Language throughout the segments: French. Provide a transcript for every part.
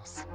ます。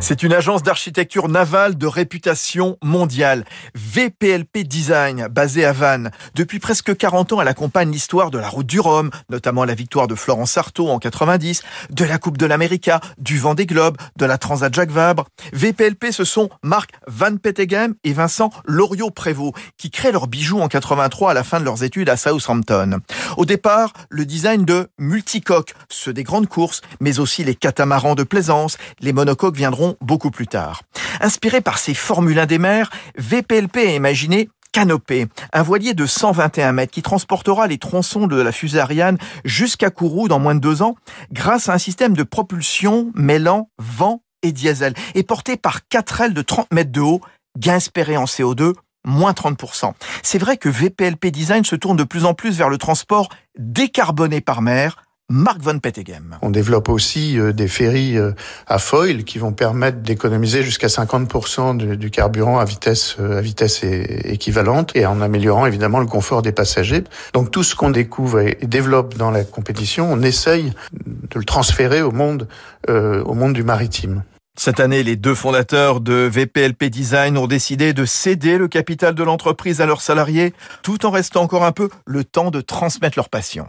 C'est une agence d'architecture navale de réputation mondiale. VPLP Design, basée à Vannes. Depuis presque 40 ans, elle accompagne l'histoire de la route du Rhum, notamment la victoire de Florence Artaud en 90, de la Coupe de l'América, du Vendée Globe, de la Transat Jacques Vabre. VPLP, ce sont Marc Van Petegem et Vincent Loriot-Prévost, qui créent leurs bijoux en 83 à la fin de leurs études à Southampton. Au départ, le design de multicoques, ceux des grandes courses, mais aussi les catamarans de plaisance, les monocoques viendront beaucoup plus tard. Inspiré par ces Formule 1 des mers, VPLP a imaginé Canopée, un voilier de 121 mètres qui transportera les tronçons de la fusée Ariane jusqu'à Kourou dans moins de deux ans grâce à un système de propulsion mêlant vent et diesel et porté par quatre ailes de 30 mètres de haut, gain espéré en CO2, moins 30%. C'est vrai que VPLP Design se tourne de plus en plus vers le transport décarboné par mer Marc Von Petegem. On développe aussi euh, des ferries euh, à foil qui vont permettre d'économiser jusqu'à 50% du, carburant à vitesse, euh, à vitesse équivalente et en améliorant évidemment le confort des passagers. Donc tout ce qu'on découvre et développe dans la compétition, on essaye de le transférer au monde, au monde du maritime. Cette année, les deux fondateurs de VPLP Design ont décidé de céder le capital de l'entreprise à leurs salariés, tout en restant encore un peu le temps de transmettre leur passion.